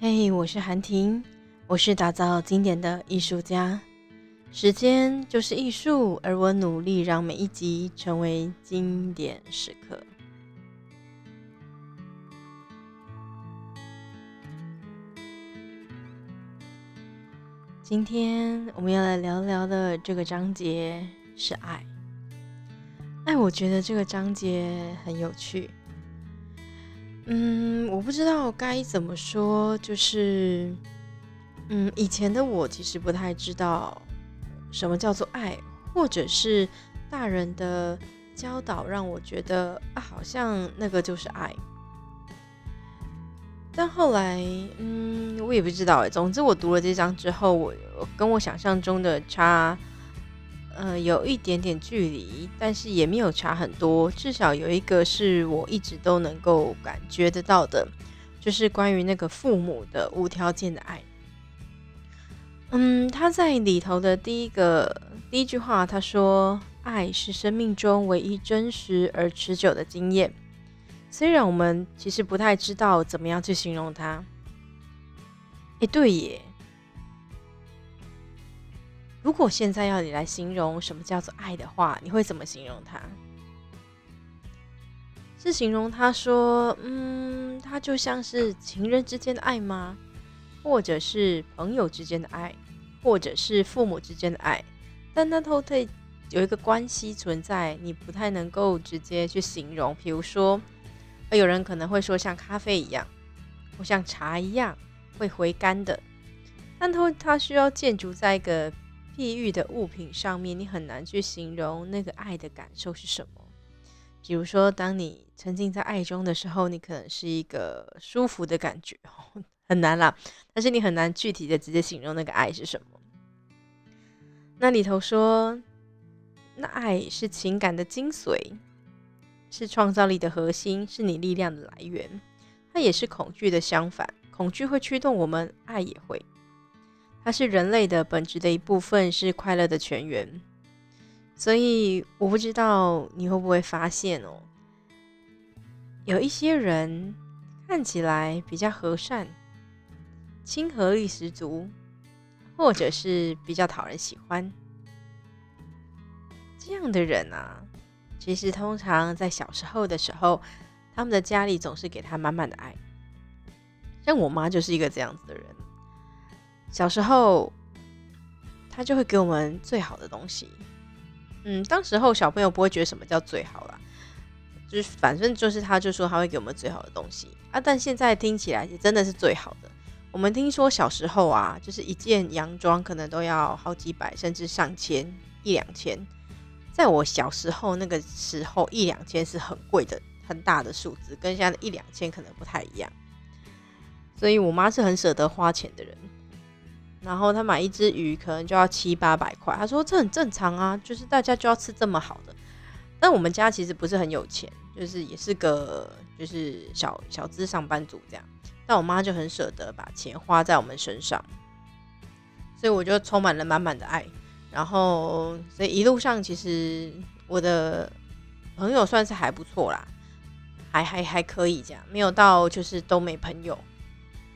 嘿，我是韩婷，我是打造经典的艺术家。时间就是艺术，而我努力让每一集成为经典时刻。今天我们要来聊聊的这个章节是爱。爱，我觉得这个章节很有趣。嗯，我不知道该怎么说，就是，嗯，以前的我其实不太知道什么叫做爱，或者是大人的教导让我觉得啊，好像那个就是爱。但后来，嗯，我也不知道哎。总之，我读了这章之后，我跟我想象中的差。呃，有一点点距离，但是也没有差很多。至少有一个是我一直都能够感觉得到的，就是关于那个父母的无条件的爱。嗯，他在里头的第一个第一句话，他说：“爱是生命中唯一真实而持久的经验。”虽然我们其实不太知道怎么样去形容它。哎，对耶。如果现在要你来形容什么叫做爱的话，你会怎么形容它？是形容他说，嗯，他就像是情人之间的爱吗？或者是朋友之间的爱，或者是父母之间的爱？但那都会有一个关系存在，你不太能够直接去形容。比如说，有人可能会说像咖啡一样，或像茶一样会回甘的，但它它需要建筑在一个。地域的物品上面，你很难去形容那个爱的感受是什么。比如说，当你沉浸在爱中的时候，你可能是一个舒服的感觉，很难啦。但是你很难具体的直接形容那个爱是什么。那里头说，那爱是情感的精髓，是创造力的核心，是你力量的来源。它也是恐惧的相反，恐惧会驱动我们，爱也会。它是人类的本质的一部分，是快乐的泉源。所以我不知道你会不会发现哦，有一些人看起来比较和善、亲和力十足，或者是比较讨人喜欢。这样的人啊，其实通常在小时候的时候，他们的家里总是给他满满的爱。像我妈就是一个这样子的人。小时候，他就会给我们最好的东西。嗯，当时候小朋友不会觉得什么叫最好啦，就是反正就是他就说他会给我们最好的东西啊。但现在听起来也真的是最好的。我们听说小时候啊，就是一件洋装可能都要好几百，甚至上千一两千。在我小时候那个时候，一两千是很贵的、很大的数字，跟现在的一两千可能不太一样。所以我妈是很舍得花钱的人。然后他买一只鱼可能就要七八百块，他说这很正常啊，就是大家就要吃这么好的。但我们家其实不是很有钱，就是也是个就是小小资上班族这样。但我妈就很舍得把钱花在我们身上，所以我就充满了满满的爱。然后所以一路上其实我的朋友算是还不错啦，还还还可以这样，没有到就是都没朋友。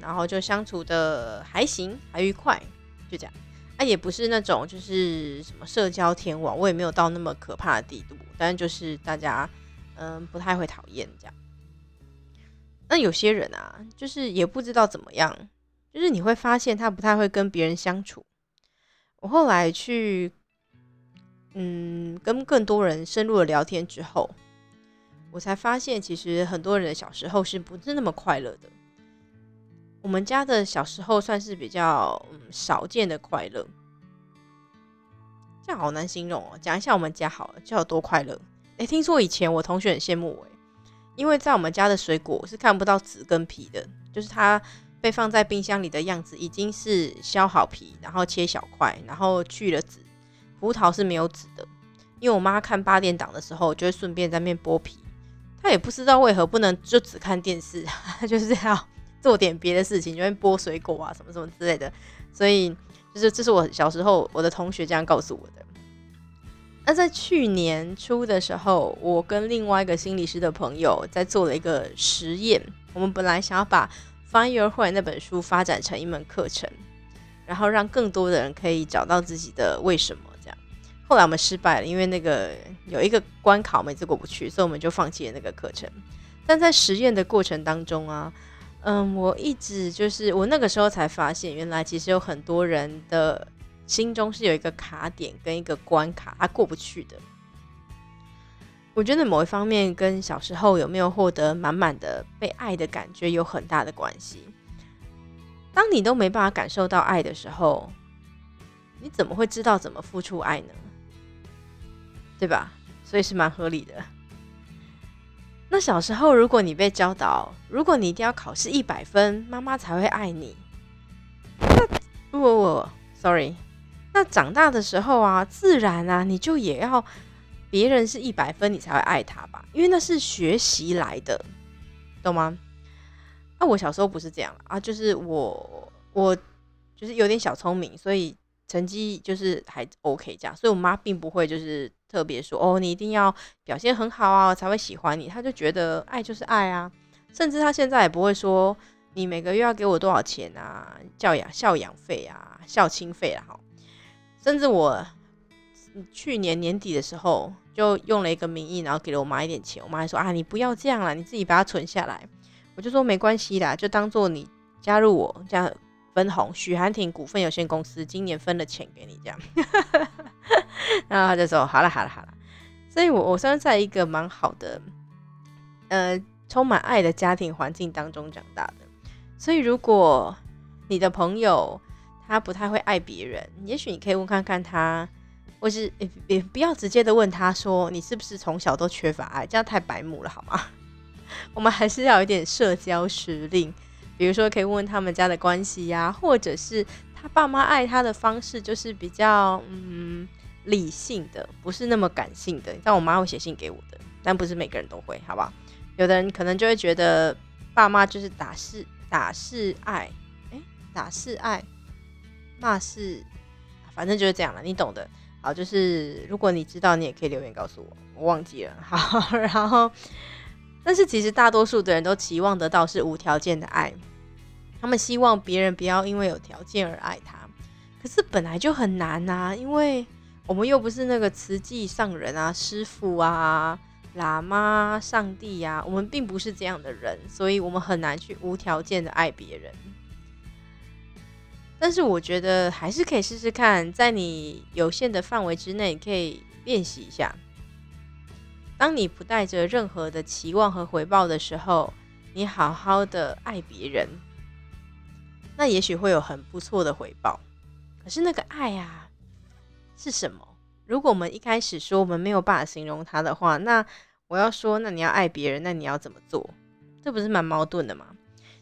然后就相处的还行，还愉快，就这样。啊，也不是那种就是什么社交天王，我也没有到那么可怕的地步。但是就是大家，嗯，不太会讨厌这样。那有些人啊，就是也不知道怎么样，就是你会发现他不太会跟别人相处。我后来去，嗯，跟更多人深入的聊天之后，我才发现，其实很多人的小时候是不是那么快乐的。我们家的小时候算是比较嗯少见的快乐，这样好难形容哦。讲一下我们家好了，就有多快乐。哎，听说以前我同学很羡慕我，因为在我们家的水果是看不到籽跟皮的，就是它被放在冰箱里的样子已经是削好皮，然后切小块，然后去了籽。葡萄是没有籽的，因为我妈看八点档的时候，就会顺便在面剥皮。她也不知道为何不能就只看电视，就是这样。做点别的事情，就会剥水果啊，什么什么之类的。所以，就是这是我小时候我的同学这样告诉我的。那在去年初的时候，我跟另外一个心理师的朋友在做了一个实验。我们本来想要把 Find Your Why 那本书发展成一门课程，然后让更多的人可以找到自己的为什么。这样，后来我们失败了，因为那个有一个关考每次过不去，所以我们就放弃了那个课程。但在实验的过程当中啊，嗯，我一直就是我那个时候才发现，原来其实有很多人的心中是有一个卡点跟一个关卡，他过不去的。我觉得某一方面跟小时候有没有获得满满的被爱的感觉有很大的关系。当你都没办法感受到爱的时候，你怎么会知道怎么付出爱呢？对吧？所以是蛮合理的。那小时候，如果你被教导，如果你一定要考试一百分，妈妈才会爱你，那不不不，sorry，那长大的时候啊，自然啊，你就也要别人是一百分，你才会爱他吧？因为那是学习来的，懂吗？那我小时候不是这样啊，就是我我就是有点小聪明，所以。成绩就是还 OK 这样，所以我妈并不会就是特别说哦，你一定要表现很好啊我才会喜欢你。他就觉得爱就是爱啊，甚至他现在也不会说你每个月要给我多少钱啊，教养孝养费啊，孝亲费啊。哈。甚至我去年年底的时候就用了一个名义，然后给了我妈一点钱，我妈还说啊，你不要这样了，你自己把它存下来。我就说没关系啦，就当做你加入我这样。分红，许寒婷股份有限公司今年分了钱给你，这样，然后他就说：“好了，好了，好了。”所以，我我算在一个蛮好的，呃，充满爱的家庭环境当中长大的。所以，如果你的朋友他不太会爱别人，也许你可以问看看他，或是也不要直接的问他说：“你是不是从小都缺乏爱？”这样太白目了，好吗？我们还是要有点社交实力。比如说，可以问问他们家的关系呀，或者是他爸妈爱他的方式，就是比较嗯理性的，不是那么感性的。但我妈会写信给我的，但不是每个人都会，好不好？有的人可能就会觉得爸妈就是打是打是爱，哎，打是爱，骂是，反正就是这样了，你懂的。好，就是如果你知道，你也可以留言告诉我，我忘记了。好，然后，但是其实大多数的人都期望得到是无条件的爱。他们希望别人不要因为有条件而爱他，可是本来就很难啊，因为我们又不是那个慈济上人啊、师傅啊、喇嘛、上帝呀，我们并不是这样的人，所以我们很难去无条件的爱别人。但是我觉得还是可以试试看，在你有限的范围之内，可以练习一下。当你不带着任何的期望和回报的时候，你好好的爱别人。那也许会有很不错的回报，可是那个爱啊是什么？如果我们一开始说我们没有办法形容它的话，那我要说，那你要爱别人，那你要怎么做？这不是蛮矛盾的吗？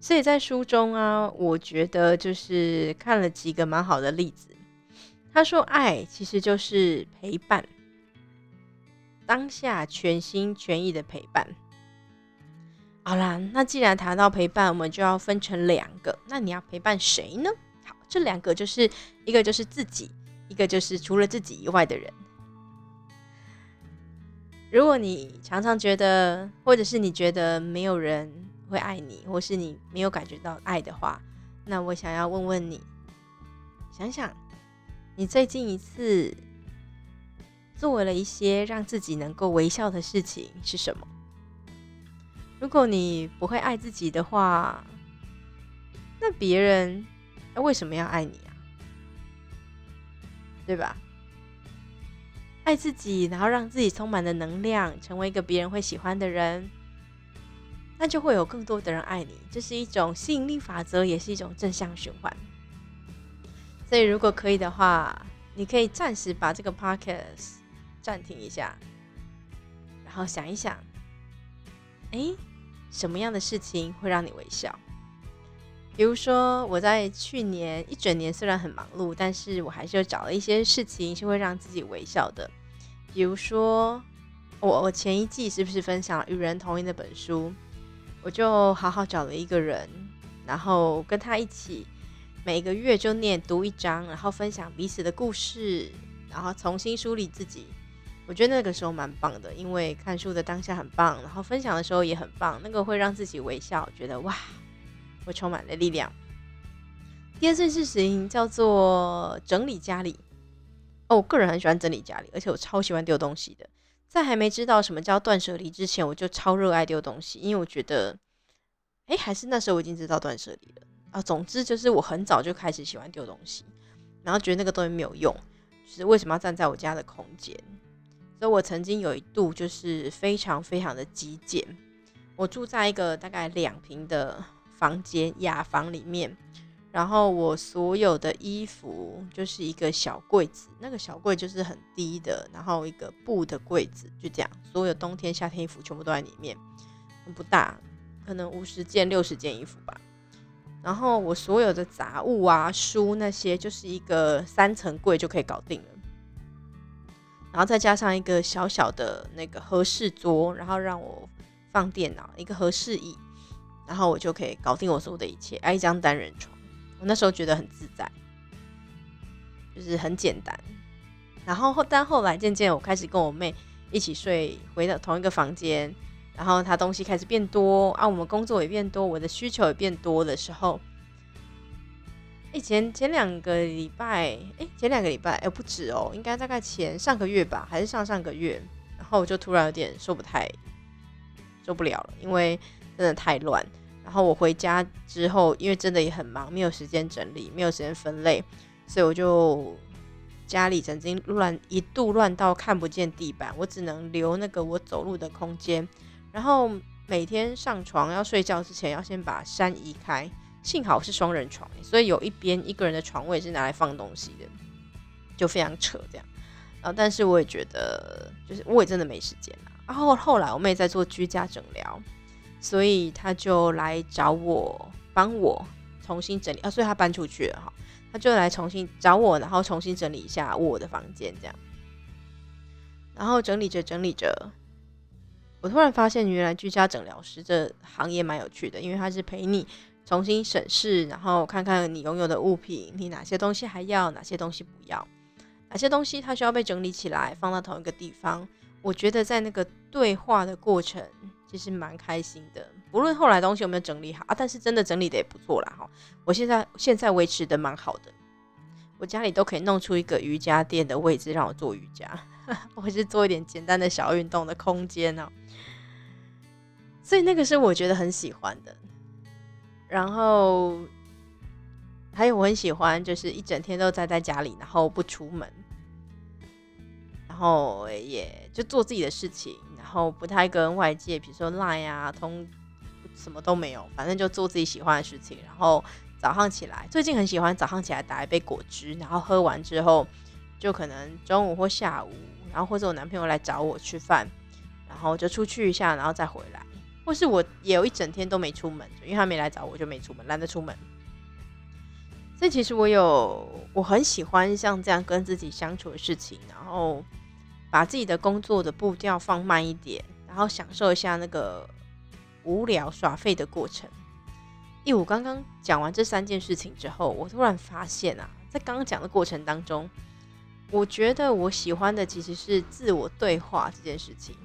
所以在书中啊，我觉得就是看了几个蛮好的例子。他说，爱其实就是陪伴，当下全心全意的陪伴。好啦，那既然谈到陪伴，我们就要分成两个。那你要陪伴谁呢？好，这两个就是一个就是自己，一个就是除了自己以外的人。如果你常常觉得，或者是你觉得没有人会爱你，或是你没有感觉到爱的话，那我想要问问你，想想你最近一次做了一些让自己能够微笑的事情是什么？如果你不会爱自己的话，那别人为什么要爱你啊？对吧？爱自己，然后让自己充满了能量，成为一个别人会喜欢的人，那就会有更多的人爱你。这是一种吸引力法则，也是一种正向循环。所以，如果可以的话，你可以暂时把这个 podcast 暂停一下，然后想一想，哎。什么样的事情会让你微笑？比如说，我在去年一整年虽然很忙碌，但是我还是有找了一些事情是会让自己微笑的。比如说，我我前一季是不是分享《与人同音》那本书？我就好好找了一个人，然后跟他一起每个月就念读一章，然后分享彼此的故事，然后重新梳理自己。我觉得那个时候蛮棒的，因为看书的当下很棒，然后分享的时候也很棒，那个会让自己微笑，觉得哇，会充满了力量。第二件事情叫做整理家里。哦，我个人很喜欢整理家里，而且我超喜欢丢东西的。在还没知道什么叫断舍离之前，我就超热爱丢东西，因为我觉得，哎，还是那时候我已经知道断舍离了啊。总之就是我很早就开始喜欢丢东西，然后觉得那个东西没有用，就是为什么要站在我家的空间？所以我曾经有一度就是非常非常的极简，我住在一个大概两平的房间雅房里面。然后我所有的衣服就是一个小柜子，那个小柜就是很低的，然后一个布的柜子，就这样，所有冬天、夏天衣服全部都在里面，不大，可能五十件、六十件衣服吧。然后我所有的杂物啊、书那些，就是一个三层柜就可以搞定了。然后再加上一个小小的那个合适桌，然后让我放电脑，一个合适椅，然后我就可以搞定我所有的一切，挨一张单人床。我那时候觉得很自在，就是很简单。然后后，但后来渐渐，我开始跟我妹一起睡，回到同一个房间，然后她东西开始变多啊，我们工作也变多，我的需求也变多的时候，哎，前前两个礼拜，哎，前两个礼拜，哎，不止哦，应该大概前上个月吧，还是上上个月，然后我就突然有点受不太受不了了，因为真的太乱。然后我回家之后，因为真的也很忙，没有时间整理，没有时间分类，所以我就家里曾经乱一度乱到看不见地板，我只能留那个我走路的空间。然后每天上床要睡觉之前，要先把山移开。幸好是双人床，所以有一边一个人的床位是拿来放东西的，就非常扯这样。然后但是我也觉得，就是我也真的没时间了。然后后来我妹在做居家整疗。所以他就来找我帮我重新整理啊，所以她搬出去了哈，他就来重新找我，然后重新整理一下我的房间这样。然后整理着整理着，我突然发现原来居家诊疗师这行业蛮有趣的，因为他是陪你重新审视，然后看看你拥有的物品，你哪些东西还要，哪些东西不要，哪些东西它需要被整理起来放到同一个地方。我觉得在那个对话的过程。其实蛮开心的，不论后来东西有没有整理好啊，但是真的整理的也不错啦哈。我现在现在维持的蛮好的，我家里都可以弄出一个瑜伽垫的位置让我做瑜伽，或是做一点简单的小运动的空间哦。所以那个是我觉得很喜欢的。然后还有我很喜欢，就是一整天都宅在家里，然后不出门，然后也就做自己的事情。然后不太跟外界，比如说 lie 啊，通什么都没有，反正就做自己喜欢的事情。然后早上起来，最近很喜欢早上起来打一杯果汁，然后喝完之后，就可能中午或下午，然后或者我男朋友来找我吃饭，然后就出去一下，然后再回来。或是我也有一整天都没出门，因为他没来找我，就没出门，懒得出门。所以其实我有我很喜欢像这样跟自己相处的事情，然后。把自己的工作的步调放慢一点，然后享受一下那个无聊耍废的过程。因为我刚刚讲完这三件事情之后，我突然发现啊，在刚刚讲的过程当中，我觉得我喜欢的其实是自我对话这件事情，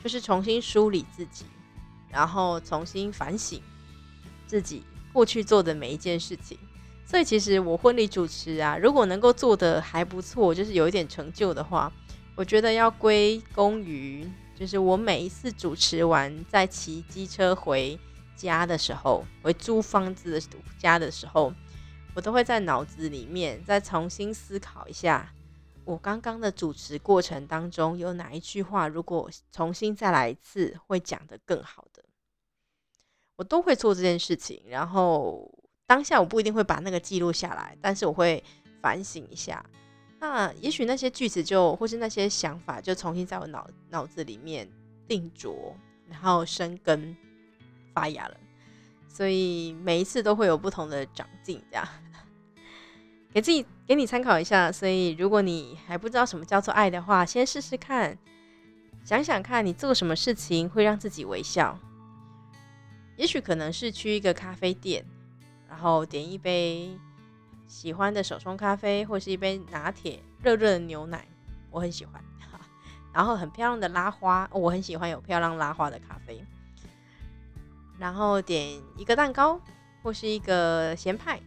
就是重新梳理自己，然后重新反省自己过去做的每一件事情。所以其实我婚礼主持啊，如果能够做的还不错，就是有一点成就的话。我觉得要归功于，就是我每一次主持完，在骑机车回家的时候，回租房子的家的时候，我都会在脑子里面再重新思考一下，我刚刚的主持过程当中有哪一句话，如果重新再来一次，会讲得更好的。我都会做这件事情，然后当下我不一定会把那个记录下来，但是我会反省一下。那也许那些句子就，或是那些想法就重新在我脑脑子里面定着，然后生根发芽了。所以每一次都会有不同的长进，这样给自己给你参考一下。所以如果你还不知道什么叫做爱的话，先试试看，想想看你做什么事情会让自己微笑。也许可能是去一个咖啡店，然后点一杯。喜欢的手冲咖啡，或是一杯拿铁，热热的牛奶，我很喜欢。然后很漂亮的拉花，我很喜欢有漂亮拉花的咖啡。然后点一个蛋糕，或是一个咸派，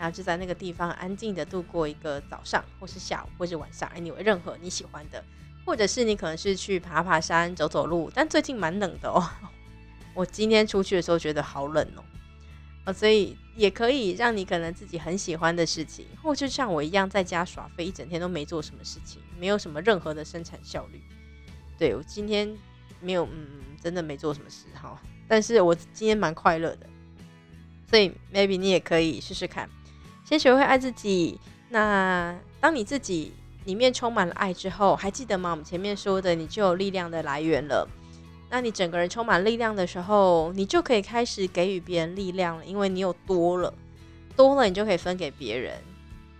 然后就在那个地方安静的度过一个早上，或是下午，或是晚上，哎，你任何你喜欢的，或者是你可能是去爬爬山、走走路，但最近蛮冷的哦。我今天出去的时候觉得好冷哦，啊，所以也可以让你可能自己很喜欢的事情，或就像我一样在家耍飞，一整天都没做什么事情，没有什么任何的生产效率。对我今天没有，嗯，真的没做什么事哈，但是我今天蛮快乐的，所以 maybe 你也可以试试看，先学会爱自己。那当你自己里面充满了爱之后，还记得吗？我们前面说的，你就有力量的来源了。那你整个人充满力量的时候，你就可以开始给予别人力量了，因为你有多了，多了你就可以分给别人。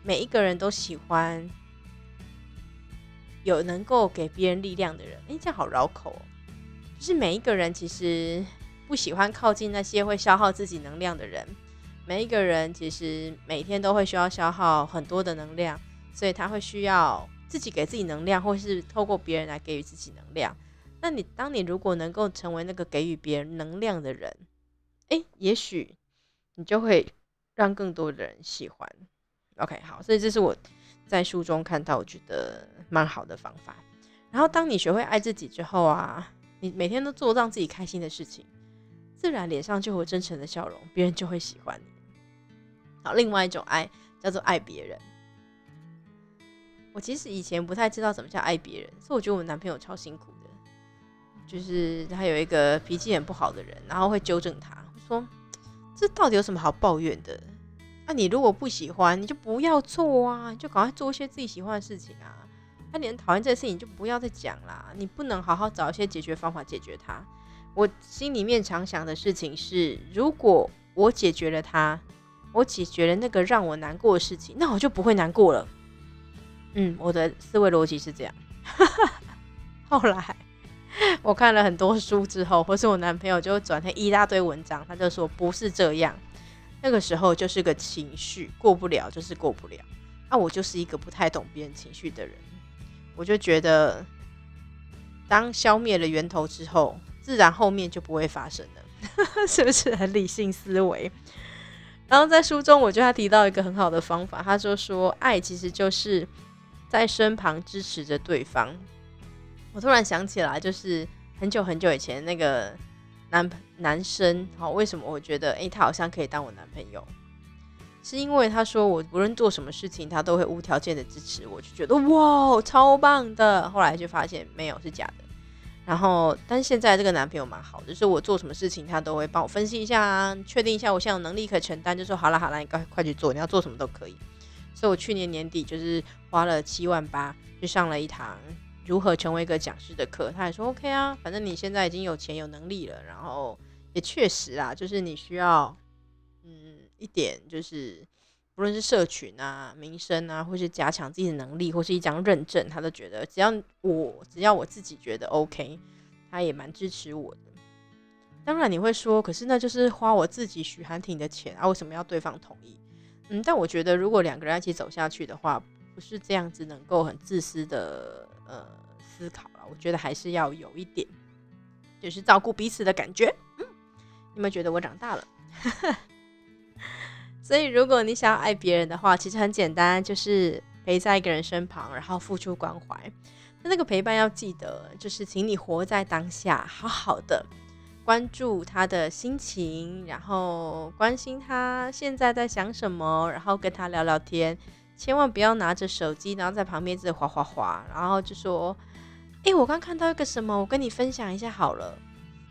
每一个人都喜欢有能够给别人力量的人。诶，这样好绕口哦。就是每一个人其实不喜欢靠近那些会消耗自己能量的人。每一个人其实每天都会需要消耗很多的能量，所以他会需要自己给自己能量，或是透过别人来给予自己能量。那你当你如果能够成为那个给予别人能量的人，诶，也许你就会让更多的人喜欢。OK，好，所以这是我在书中看到我觉得蛮好的方法。然后当你学会爱自己之后啊，你每天都做让自己开心的事情，自然脸上就有真诚的笑容，别人就会喜欢你。好，另外一种爱叫做爱别人。我其实以前不太知道什么叫爱别人，所以我觉得我男朋友超辛苦的。就是他有一个脾气很不好的人，然后会纠正他，说：“这到底有什么好抱怨的？那你如果不喜欢，你就不要做啊，就赶快做一些自己喜欢的事情啊。那你很讨厌这个事情，就不要再讲啦。你不能好好找一些解决方法解决它。我心里面常想的事情是，如果我解决了它，我解决了那个让我难过的事情，那我就不会难过了。嗯，我的思维逻辑是这样。后来。我看了很多书之后，或是我男朋友就转成一大堆文章，他就说不是这样。那个时候就是个情绪过不了，就是过不了。啊，我就是一个不太懂别人情绪的人，我就觉得，当消灭了源头之后，自然后面就不会发生了，是不是很理性思维？然后在书中，我觉得他提到一个很好的方法，他就说，爱其实就是在身旁支持着对方。我突然想起来，就是很久很久以前那个男男生，好，为什么我觉得，诶，他好像可以当我男朋友？是因为他说我无论做什么事情，他都会无条件的支持我，就觉得哇，超棒的。后来就发现没有是假的。然后，但现在这个男朋友蛮好，就是我做什么事情，他都会帮我分析一下啊，确定一下我现在有能力可以承担，就说好了好了，你快快去做，你要做什么都可以。所以我去年年底就是花了七万八去上了一堂。如何成为一个讲师的课，他也说 OK 啊，反正你现在已经有钱有能力了，然后也确实啊，就是你需要嗯一点，就是不论是社群啊、名声啊，或是加强自己的能力，或是一张认证，他都觉得只要我只要我自己觉得 OK，他也蛮支持我的。当然你会说，可是那就是花我自己许寒婷的钱啊，为什么要对方同意？嗯，但我觉得如果两个人一起走下去的话，不是这样子能够很自私的。呃，思考了，我觉得还是要有一点，就是照顾彼此的感觉。嗯，有没有觉得我长大了？所以，如果你想要爱别人的话，其实很简单，就是陪在一个人身旁，然后付出关怀。那那个陪伴要记得，就是请你活在当下，好好的关注他的心情，然后关心他现在在想什么，然后跟他聊聊天。千万不要拿着手机，然后在旁边自己划划划，然后就说：“哎，我刚看到一个什么，我跟你分享一下好了。”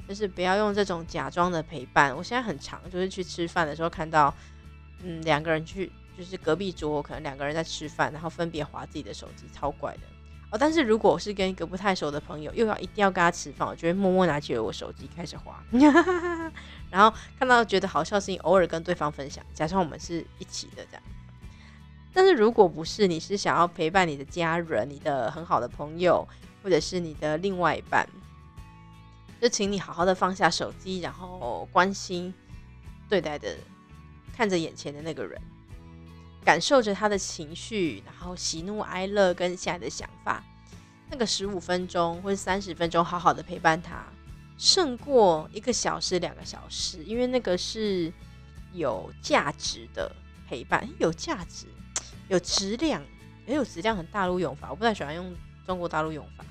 就是不要用这种假装的陪伴。我现在很长，就是去吃饭的时候看到，嗯，两个人去，就是隔壁桌可能两个人在吃饭，然后分别划自己的手机，超怪的哦。但是如果是跟一个不太熟的朋友，又要一定要跟他吃饭，我就会默默拿起我手机开始划，然后看到觉得好笑事情，偶尔跟对方分享，假装我们是一起的这样。但是如果不是，你是想要陪伴你的家人、你的很好的朋友，或者是你的另外一半，就请你好好的放下手机，然后关心对待的，看着眼前的那个人，感受着他的情绪，然后喜怒哀乐跟现在的想法，那个十五分钟或者三十分钟，好好的陪伴他，胜过一个小时、两个小时，因为那个是有价值的陪伴，有价值、有质量，也有质量很大陆用法，我不太喜欢用中国大陆用法。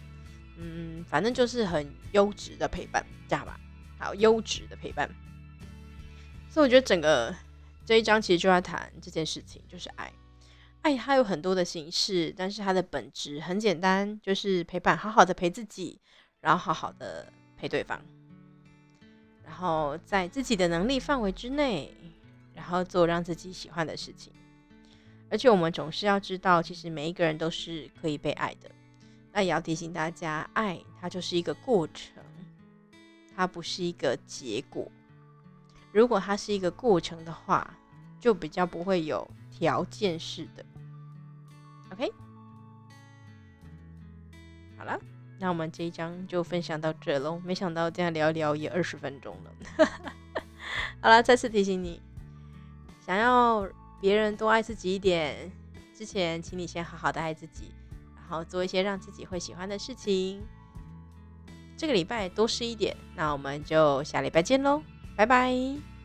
嗯，反正就是很优质的陪伴，这样吧？好，优质的陪伴。所以我觉得整个这一章其实就在谈这件事情，就是爱。爱它有很多的形式，但是它的本质很简单，就是陪伴，好好的陪自己，然后好好的陪对方，然后在自己的能力范围之内，然后做让自己喜欢的事情。而且我们总是要知道，其实每一个人都是可以被爱的。那也要提醒大家，爱它就是一个过程，它不是一个结果。如果它是一个过程的话，就比较不会有条件式的。OK，好了，那我们这一章就分享到这喽。没想到这样聊聊也二十分钟了。好了，再次提醒你，想要别人多爱自己一点，之前请你先好好的爱自己。然后，做一些让自己会喜欢的事情。这个礼拜多吃一点，那我们就下礼拜见喽，拜拜。